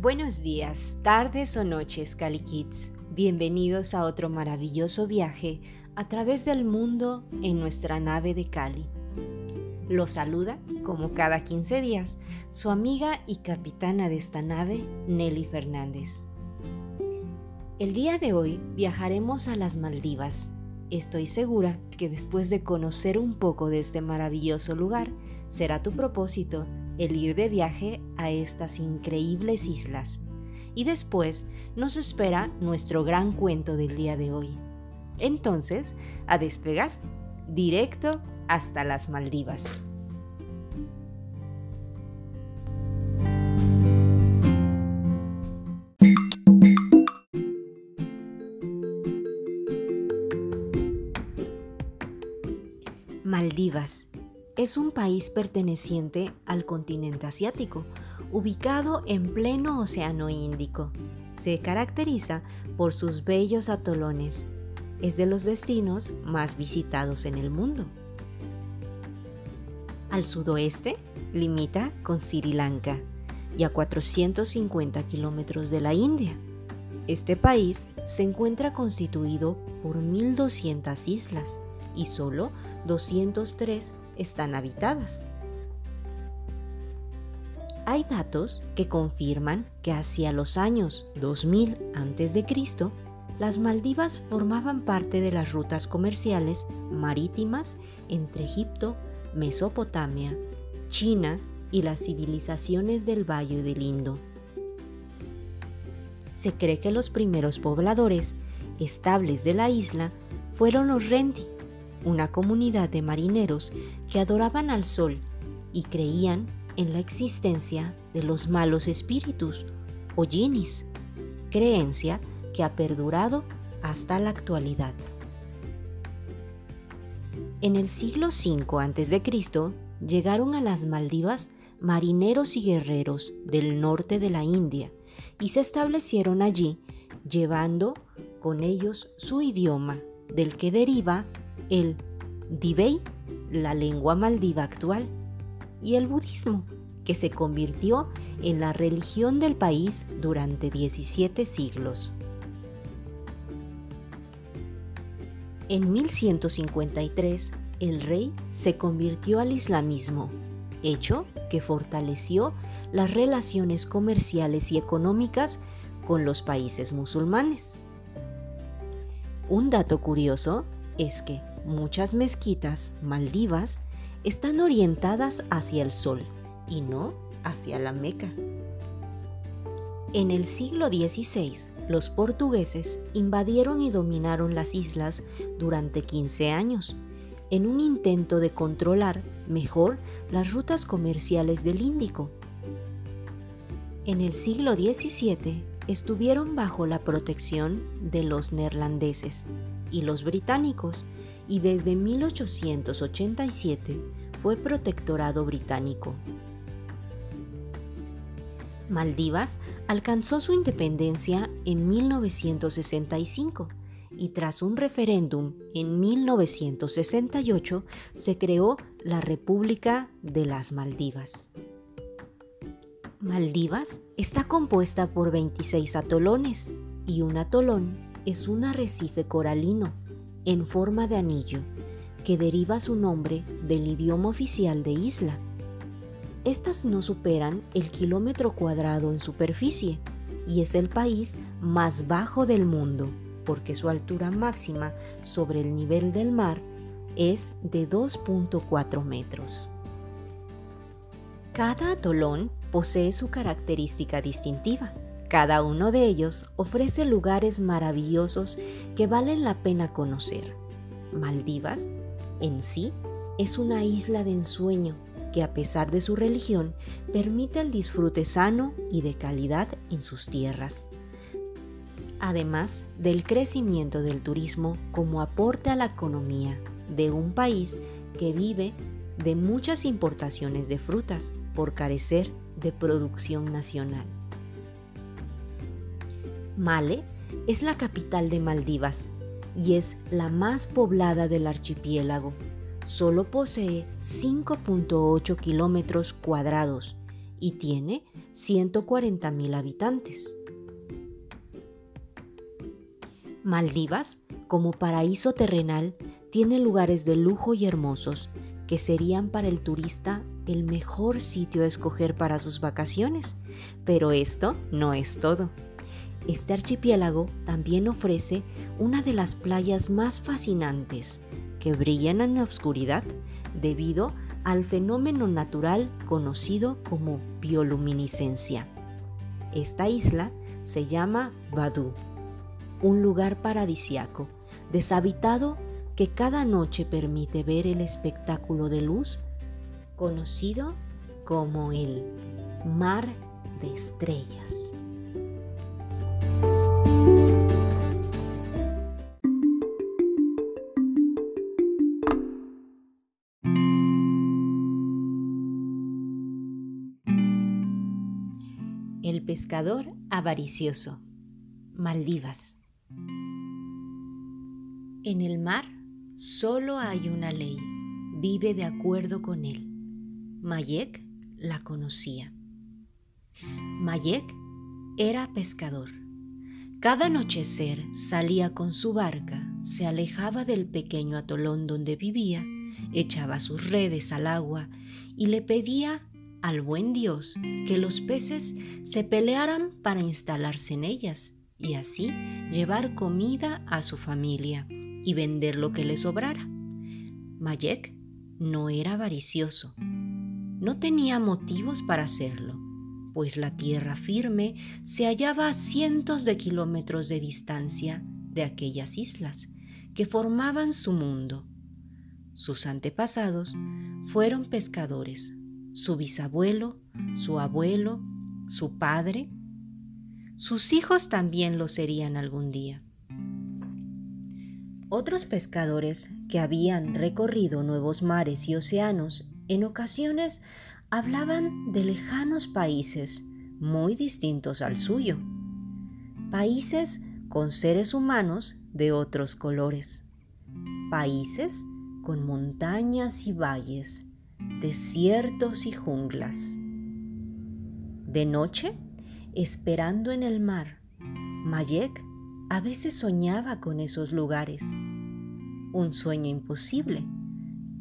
Buenos días, tardes o noches, Cali Kids. Bienvenidos a otro maravilloso viaje a través del mundo en nuestra nave de Cali. Los saluda, como cada 15 días, su amiga y capitana de esta nave, Nelly Fernández. El día de hoy viajaremos a las Maldivas. Estoy segura que después de conocer un poco de este maravilloso lugar, será tu propósito el ir de viaje a estas increíbles islas. Y después nos espera nuestro gran cuento del día de hoy. Entonces, a despegar, directo hasta las Maldivas. Maldivas es un país perteneciente al continente asiático, ubicado en pleno Océano Índico. Se caracteriza por sus bellos atolones. Es de los destinos más visitados en el mundo. Al sudoeste limita con Sri Lanka y a 450 kilómetros de la India. Este país se encuentra constituido por 1.200 islas y solo 203 están habitadas. Hay datos que confirman que hacia los años 2000 a.C., las Maldivas formaban parte de las rutas comerciales marítimas entre Egipto, Mesopotamia, China y las civilizaciones del Valle del Indo. Se cree que los primeros pobladores estables de la isla fueron los Rendi, una comunidad de marineros que adoraban al sol y creían en la existencia de los malos espíritus o jinis, creencia que ha perdurado hasta la actualidad. En el siglo V a.C. llegaron a las Maldivas marineros y guerreros del norte de la India y se establecieron allí llevando con ellos su idioma, del que deriva el Dibey, la lengua maldiva actual, y el budismo, que se convirtió en la religión del país durante 17 siglos. En 1153, el rey se convirtió al islamismo, hecho que fortaleció las relaciones comerciales y económicas con los países musulmanes. Un dato curioso es que muchas mezquitas maldivas están orientadas hacia el sol y no hacia la Meca. En el siglo XVI, los portugueses invadieron y dominaron las islas durante 15 años, en un intento de controlar mejor las rutas comerciales del Índico. En el siglo XVII estuvieron bajo la protección de los neerlandeses y los británicos, y desde 1887 fue protectorado británico. Maldivas alcanzó su independencia en 1965 y tras un referéndum en 1968 se creó la República de las Maldivas. Maldivas está compuesta por 26 atolones y un atolón es un arrecife coralino en forma de anillo, que deriva su nombre del idioma oficial de isla. Estas no superan el kilómetro cuadrado en superficie y es el país más bajo del mundo, porque su altura máxima sobre el nivel del mar es de 2.4 metros. Cada atolón posee su característica distintiva cada uno de ellos ofrece lugares maravillosos que valen la pena conocer. Maldivas, en sí, es una isla de ensueño que a pesar de su religión permite el disfrute sano y de calidad en sus tierras. Además del crecimiento del turismo como aporte a la economía de un país que vive de muchas importaciones de frutas por carecer de producción nacional. Male es la capital de Maldivas y es la más poblada del archipiélago. Solo posee 5.8 kilómetros cuadrados y tiene 140.000 habitantes. Maldivas, como paraíso terrenal, tiene lugares de lujo y hermosos que serían para el turista el mejor sitio a escoger para sus vacaciones. Pero esto no es todo. Este archipiélago también ofrece una de las playas más fascinantes, que brillan en la oscuridad debido al fenómeno natural conocido como bioluminiscencia. Esta isla se llama Badu, un lugar paradisiaco, deshabitado que cada noche permite ver el espectáculo de luz conocido como el mar de estrellas. Pescador avaricioso. Maldivas. En el mar solo hay una ley. Vive de acuerdo con él. Mayek la conocía. Mayek era pescador. Cada anochecer salía con su barca, se alejaba del pequeño atolón donde vivía, echaba sus redes al agua y le pedía al buen Dios que los peces se pelearan para instalarse en ellas y así llevar comida a su familia y vender lo que le sobrara. Mayek no era avaricioso, no tenía motivos para hacerlo, pues la tierra firme se hallaba a cientos de kilómetros de distancia de aquellas islas que formaban su mundo. Sus antepasados fueron pescadores su bisabuelo, su abuelo, su padre. Sus hijos también lo serían algún día. Otros pescadores que habían recorrido nuevos mares y océanos en ocasiones hablaban de lejanos países muy distintos al suyo, países con seres humanos de otros colores, países con montañas y valles, desiertos y junglas. De noche, esperando en el mar, Mayek a veces soñaba con esos lugares. Un sueño imposible,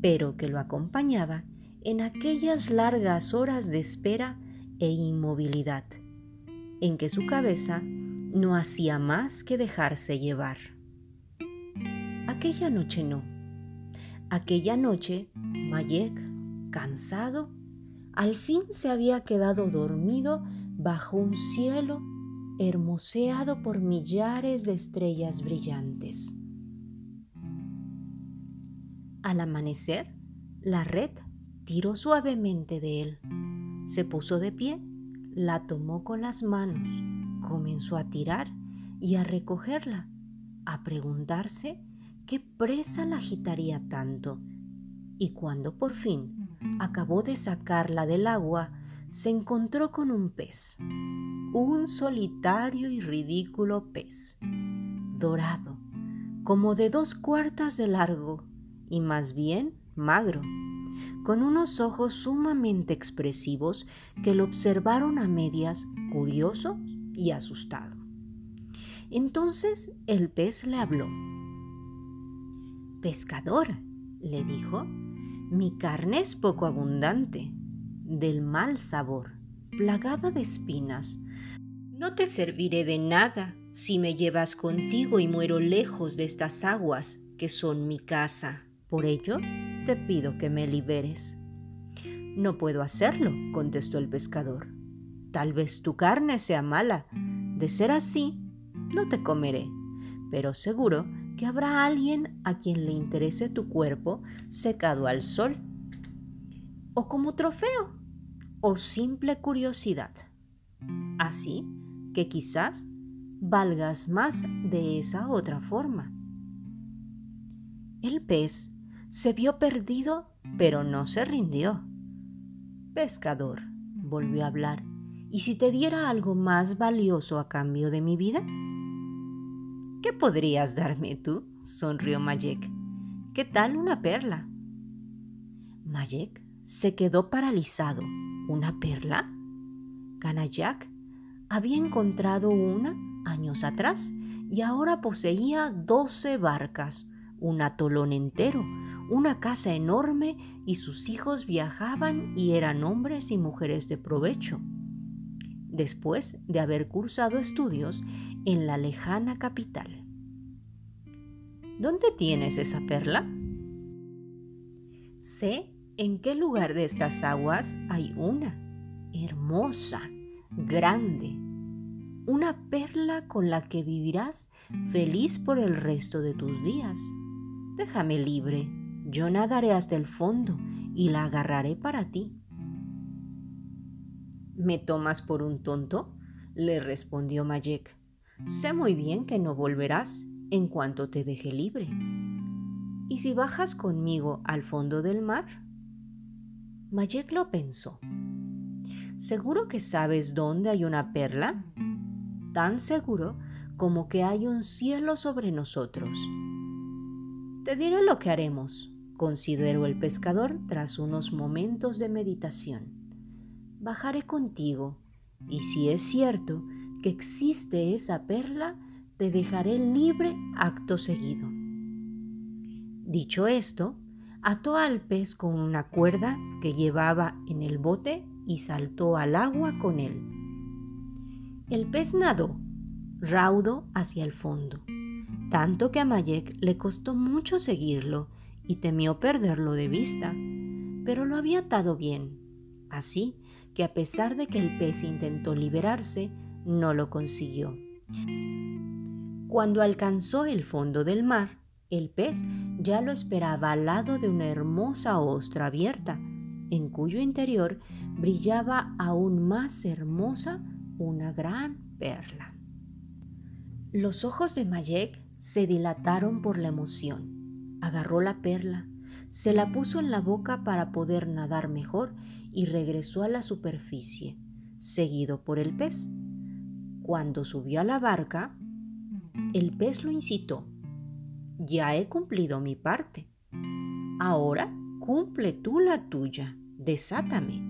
pero que lo acompañaba en aquellas largas horas de espera e inmovilidad, en que su cabeza no hacía más que dejarse llevar. Aquella noche no. Aquella noche, Mayek cansado, al fin se había quedado dormido bajo un cielo hermoseado por millares de estrellas brillantes. Al amanecer, la red tiró suavemente de él. Se puso de pie, la tomó con las manos, comenzó a tirar y a recogerla, a preguntarse qué presa la agitaría tanto. Y cuando por fin acabó de sacarla del agua, se encontró con un pez, un solitario y ridículo pez, dorado, como de dos cuartas de largo y más bien magro, con unos ojos sumamente expresivos que lo observaron a medias curioso y asustado. Entonces el pez le habló. Pescador, le dijo, mi carne es poco abundante, del mal sabor, plagada de espinas. No te serviré de nada si me llevas contigo y muero lejos de estas aguas que son mi casa. Por ello, te pido que me liberes. No puedo hacerlo, contestó el pescador. Tal vez tu carne sea mala. De ser así, no te comeré, pero seguro que habrá alguien a quien le interese tu cuerpo secado al sol, o como trofeo, o simple curiosidad. Así que quizás valgas más de esa otra forma. El pez se vio perdido, pero no se rindió. Pescador, volvió a hablar, ¿y si te diera algo más valioso a cambio de mi vida? ¿Qué podrías darme tú? sonrió Mayek. ¿Qué tal una perla? Mayek se quedó paralizado. ¿Una perla? Kanayak había encontrado una años atrás y ahora poseía doce barcas, un atolón entero, una casa enorme y sus hijos viajaban y eran hombres y mujeres de provecho. Después de haber cursado estudios en la lejana capital. ¿Dónde tienes esa perla? Sé en qué lugar de estas aguas hay una, hermosa, grande, una perla con la que vivirás feliz por el resto de tus días. Déjame libre, yo nadaré hasta el fondo y la agarraré para ti. ¿Me tomas por un tonto? le respondió Mayek. Sé muy bien que no volverás en cuanto te deje libre. ¿Y si bajas conmigo al fondo del mar? Mayek lo pensó. ¿Seguro que sabes dónde hay una perla? Tan seguro como que hay un cielo sobre nosotros. Te diré lo que haremos, consideró el pescador tras unos momentos de meditación. Bajaré contigo, y si es cierto que existe esa perla, te dejaré libre acto seguido. Dicho esto, ató al pez con una cuerda que llevaba en el bote y saltó al agua con él. El pez nadó, raudo hacia el fondo, tanto que a Mayek le costó mucho seguirlo y temió perderlo de vista, pero lo había atado bien, así que a pesar de que el pez intentó liberarse, no lo consiguió. Cuando alcanzó el fondo del mar, el pez ya lo esperaba al lado de una hermosa ostra abierta, en cuyo interior brillaba aún más hermosa una gran perla. Los ojos de Mayek se dilataron por la emoción. Agarró la perla, se la puso en la boca para poder nadar mejor y regresó a la superficie, seguido por el pez. Cuando subió a la barca, el pez lo incitó. Ya he cumplido mi parte. Ahora cumple tú la tuya. Desátame.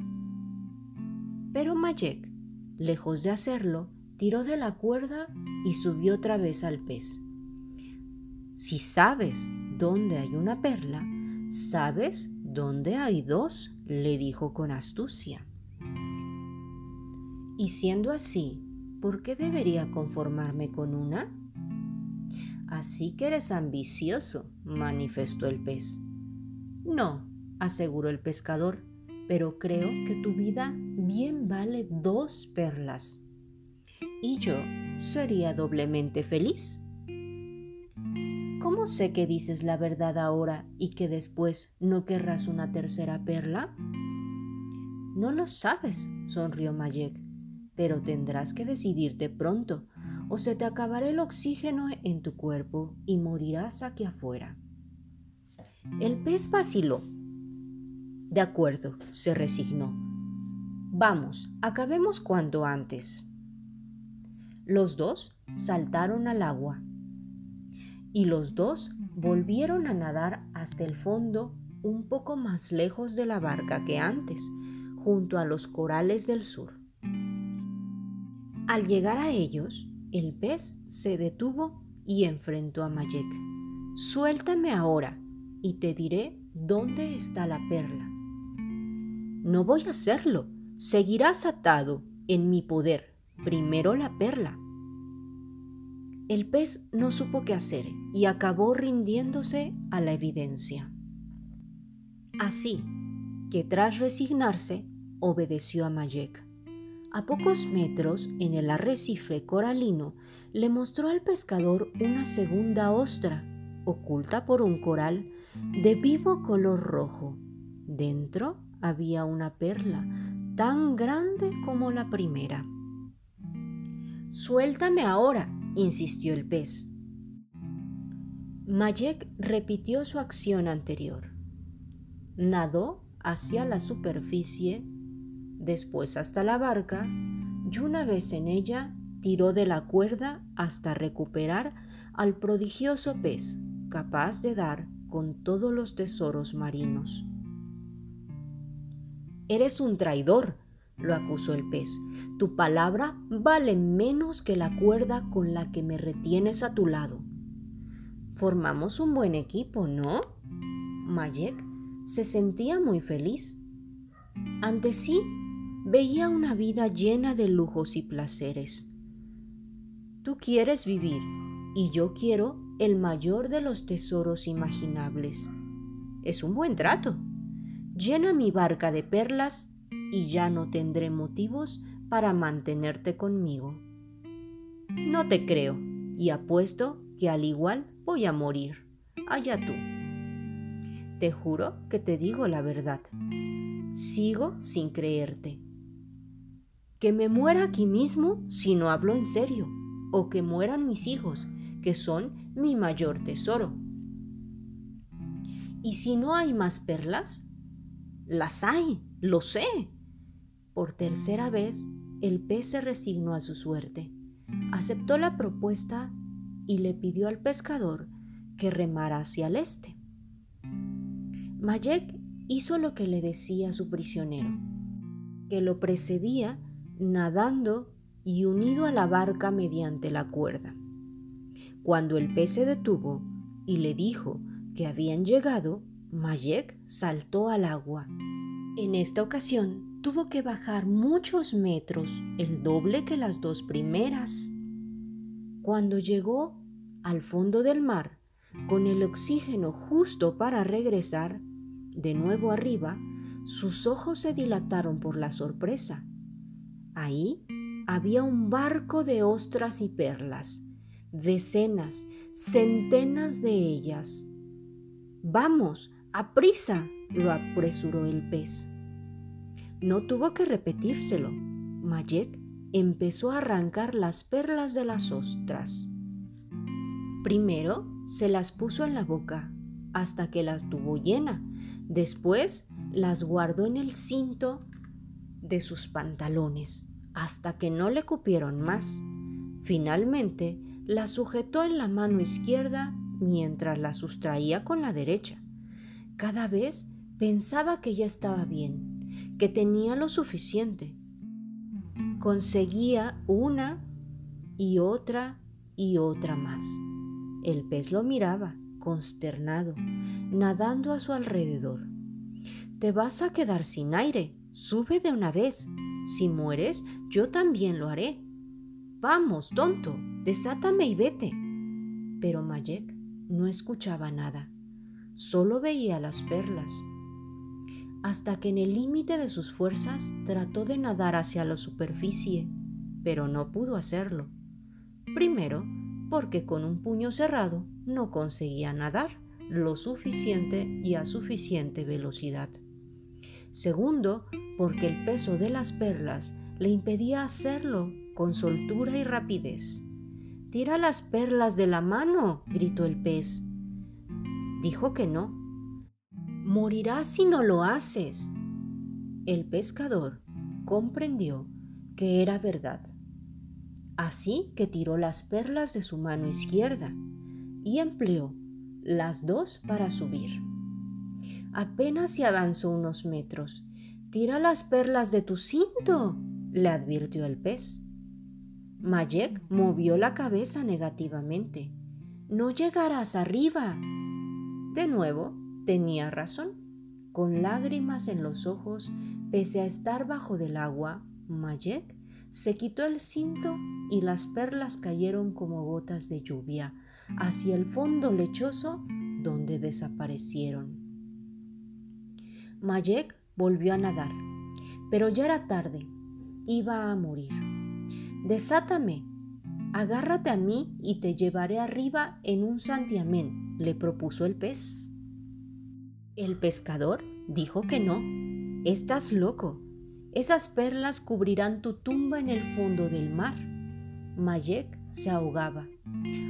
Pero Mayek, lejos de hacerlo, tiró de la cuerda y subió otra vez al pez. Si sabes dónde hay una perla, sabes dónde hay dos, le dijo con astucia. Y siendo así, ¿por qué debería conformarme con una? Así que eres ambicioso, manifestó el pez. No, aseguró el pescador, pero creo que tu vida bien vale dos perlas. Y yo sería doblemente feliz. ¿Cómo sé que dices la verdad ahora y que después no querrás una tercera perla? No lo sabes, sonrió Mayek, pero tendrás que decidirte pronto, o se te acabará el oxígeno en tu cuerpo y morirás aquí afuera. El pez vaciló de acuerdo, se resignó. Vamos, acabemos cuanto antes. Los dos saltaron al agua y los dos volvieron a nadar hasta el fondo un poco más lejos de la barca que antes, junto a los corales del sur. Al llegar a ellos, el pez se detuvo y enfrentó a Mayek. Suéltame ahora y te diré dónde está la perla. No voy a hacerlo. Seguirás atado en mi poder. Primero la perla. El pez no supo qué hacer y acabó rindiéndose a la evidencia. Así que tras resignarse, obedeció a Mayek. A pocos metros, en el arrecife coralino, le mostró al pescador una segunda ostra, oculta por un coral de vivo color rojo. Dentro había una perla tan grande como la primera. Suéltame ahora, insistió el pez. Mayek repitió su acción anterior. Nadó hacia la superficie, después hasta la barca, y una vez en ella tiró de la cuerda hasta recuperar al prodigioso pez, capaz de dar con todos los tesoros marinos. Eres un traidor, lo acusó el pez. Tu palabra vale menos que la cuerda con la que me retienes a tu lado. Formamos un buen equipo, ¿no? Mayek se sentía muy feliz. Ante sí, veía una vida llena de lujos y placeres. Tú quieres vivir y yo quiero el mayor de los tesoros imaginables. Es un buen trato. Llena mi barca de perlas y ya no tendré motivos para mantenerte conmigo. No te creo y apuesto que al igual voy a morir. Allá tú. Te juro que te digo la verdad. Sigo sin creerte. Que me muera aquí mismo si no hablo en serio, o que mueran mis hijos, que son mi mayor tesoro. ¿Y si no hay más perlas? Las hay, lo sé. Por tercera vez, el pez se resignó a su suerte, aceptó la propuesta y le pidió al pescador que remara hacia el este. Mayek hizo lo que le decía su prisionero, que lo precedía nadando y unido a la barca mediante la cuerda. Cuando el pez se detuvo y le dijo que habían llegado, Mayek saltó al agua. En esta ocasión tuvo que bajar muchos metros, el doble que las dos primeras. Cuando llegó al fondo del mar, con el oxígeno justo para regresar, de nuevo arriba, sus ojos se dilataron por la sorpresa. Ahí había un barco de ostras y perlas, decenas, centenas de ellas. Vamos, a prisa, lo apresuró el pez. No tuvo que repetírselo. Mayek empezó a arrancar las perlas de las ostras. Primero se las puso en la boca hasta que las tuvo llena. Después las guardó en el cinto de sus pantalones hasta que no le cupieron más. Finalmente las sujetó en la mano izquierda mientras la sustraía con la derecha. Cada vez pensaba que ya estaba bien que tenía lo suficiente. Conseguía una y otra y otra más. El pez lo miraba, consternado, nadando a su alrededor. Te vas a quedar sin aire. Sube de una vez. Si mueres, yo también lo haré. Vamos, tonto, desátame y vete. Pero Mayek no escuchaba nada. Solo veía las perlas hasta que en el límite de sus fuerzas trató de nadar hacia la superficie, pero no pudo hacerlo. Primero, porque con un puño cerrado no conseguía nadar lo suficiente y a suficiente velocidad. Segundo, porque el peso de las perlas le impedía hacerlo con soltura y rapidez. Tira las perlas de la mano, gritó el pez. Dijo que no, morirás si no lo haces. El pescador comprendió que era verdad. Así que tiró las perlas de su mano izquierda y empleó las dos para subir. Apenas se avanzó unos metros. Tira las perlas de tu cinto, le advirtió el pez. Mayek movió la cabeza negativamente. No llegarás arriba. De nuevo, Tenía razón. Con lágrimas en los ojos, pese a estar bajo del agua, Mayek se quitó el cinto y las perlas cayeron como gotas de lluvia hacia el fondo lechoso donde desaparecieron. Mayek volvió a nadar, pero ya era tarde. Iba a morir. Desátame, agárrate a mí y te llevaré arriba en un santiamén, le propuso el pez. El pescador dijo que no. Estás loco. Esas perlas cubrirán tu tumba en el fondo del mar. Mayek se ahogaba.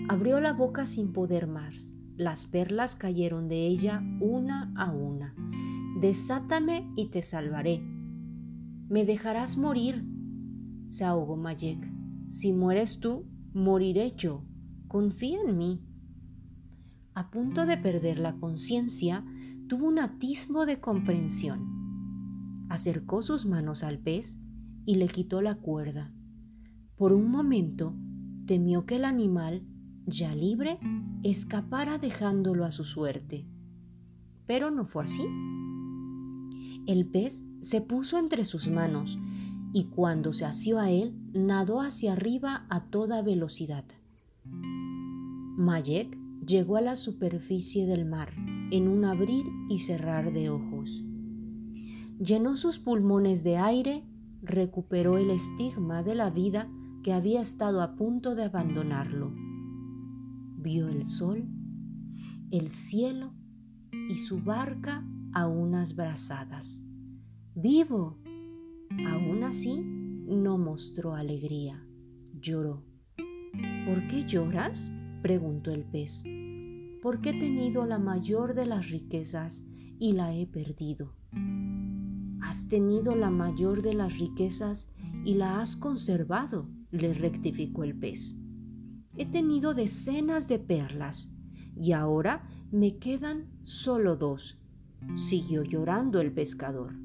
Abrió la boca sin poder más. Las perlas cayeron de ella una a una. Desátame y te salvaré. Me dejarás morir. Se ahogó Mayek. Si mueres tú, moriré yo. Confía en mí. A punto de perder la conciencia, tuvo un atisbo de comprensión. Acercó sus manos al pez y le quitó la cuerda. Por un momento temió que el animal, ya libre, escapara dejándolo a su suerte. Pero no fue así. El pez se puso entre sus manos y cuando se asió a él, nadó hacia arriba a toda velocidad. Mayek llegó a la superficie del mar en un abrir y cerrar de ojos. Llenó sus pulmones de aire, recuperó el estigma de la vida que había estado a punto de abandonarlo. Vio el sol, el cielo y su barca a unas brazadas. ¡Vivo! Aún así, no mostró alegría. Lloró. ¿Por qué lloras? preguntó el pez. Porque he tenido la mayor de las riquezas y la he perdido. Has tenido la mayor de las riquezas y la has conservado, le rectificó el pez. He tenido decenas de perlas y ahora me quedan solo dos, siguió llorando el pescador.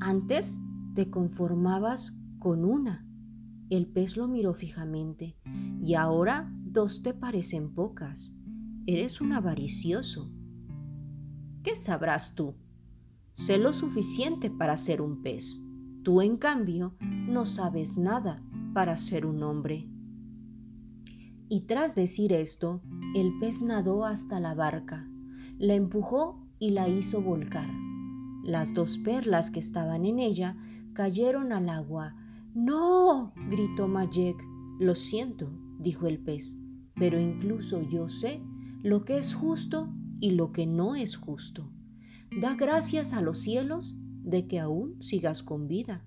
Antes te conformabas con una. El pez lo miró fijamente. Y ahora dos te parecen pocas. Eres un avaricioso. ¿Qué sabrás tú? Sé lo suficiente para ser un pez. Tú, en cambio, no sabes nada para ser un hombre. Y tras decir esto, el pez nadó hasta la barca, la empujó y la hizo volcar. Las dos perlas que estaban en ella cayeron al agua. ¡No! gritó Mayek. Lo siento, dijo el pez, pero incluso yo sé lo que es justo y lo que no es justo. Da gracias a los cielos de que aún sigas con vida.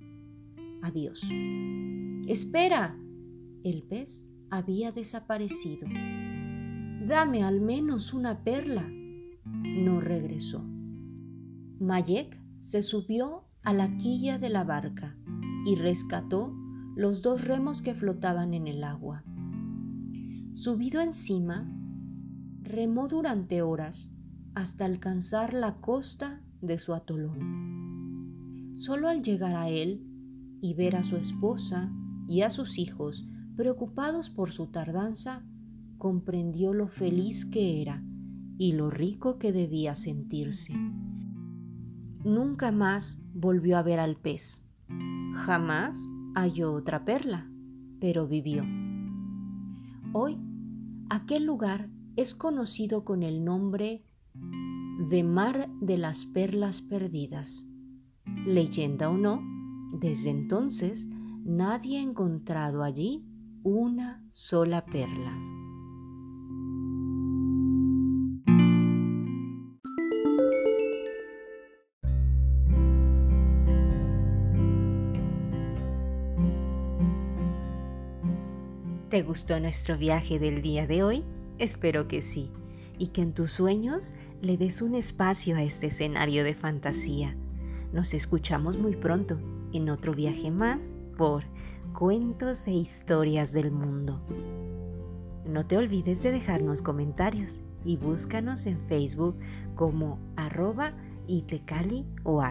Adiós. Espera. El pez había desaparecido. Dame al menos una perla. No regresó. Mayek se subió a la quilla de la barca y rescató los dos remos que flotaban en el agua. Subido encima, remó durante horas hasta alcanzar la costa de su atolón. Solo al llegar a él y ver a su esposa y a sus hijos preocupados por su tardanza, comprendió lo feliz que era y lo rico que debía sentirse. Nunca más volvió a ver al pez. Jamás halló otra perla, pero vivió. Hoy, aquel lugar es conocido con el nombre de Mar de las Perlas Perdidas. Leyenda o no, desde entonces nadie ha encontrado allí una sola perla. ¿Te gustó nuestro viaje del día de hoy? Espero que sí, y que en tus sueños le des un espacio a este escenario de fantasía. Nos escuchamos muy pronto en otro viaje más por Cuentos e Historias del Mundo. No te olvides de dejarnos comentarios y búscanos en Facebook como arroba o